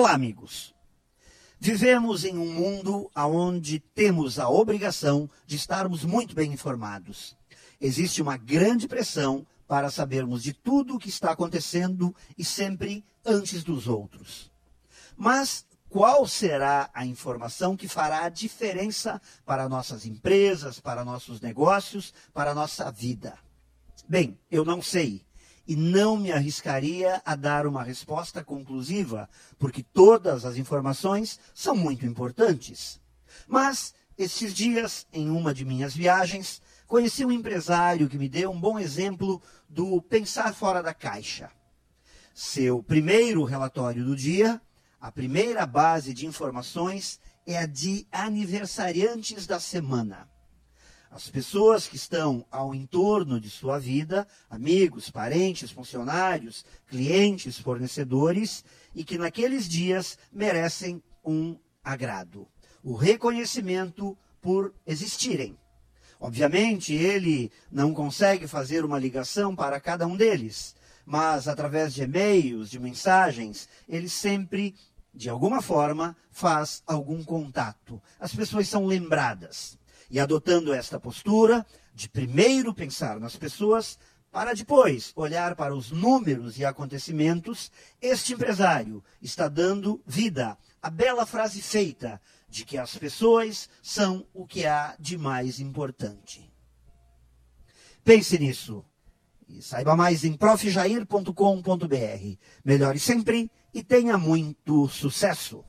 Olá, amigos. Vivemos em um mundo onde temos a obrigação de estarmos muito bem informados. Existe uma grande pressão para sabermos de tudo o que está acontecendo e sempre antes dos outros. Mas qual será a informação que fará a diferença para nossas empresas, para nossos negócios, para nossa vida? Bem, eu não sei e não me arriscaria a dar uma resposta conclusiva, porque todas as informações são muito importantes. Mas, esses dias, em uma de minhas viagens, conheci um empresário que me deu um bom exemplo do pensar fora da caixa. Seu primeiro relatório do dia a primeira base de informações é a de aniversariantes da semana. As pessoas que estão ao entorno de sua vida, amigos, parentes, funcionários, clientes, fornecedores, e que naqueles dias merecem um agrado, o reconhecimento por existirem. Obviamente, ele não consegue fazer uma ligação para cada um deles, mas através de e-mails, de mensagens, ele sempre de alguma forma, faz algum contato. As pessoas são lembradas. E adotando esta postura, de primeiro pensar nas pessoas, para depois olhar para os números e acontecimentos, este empresário está dando vida à bela frase feita de que as pessoas são o que há de mais importante. Pense nisso e saiba mais em profjair.com.br. Melhore sempre e tenha muito sucesso!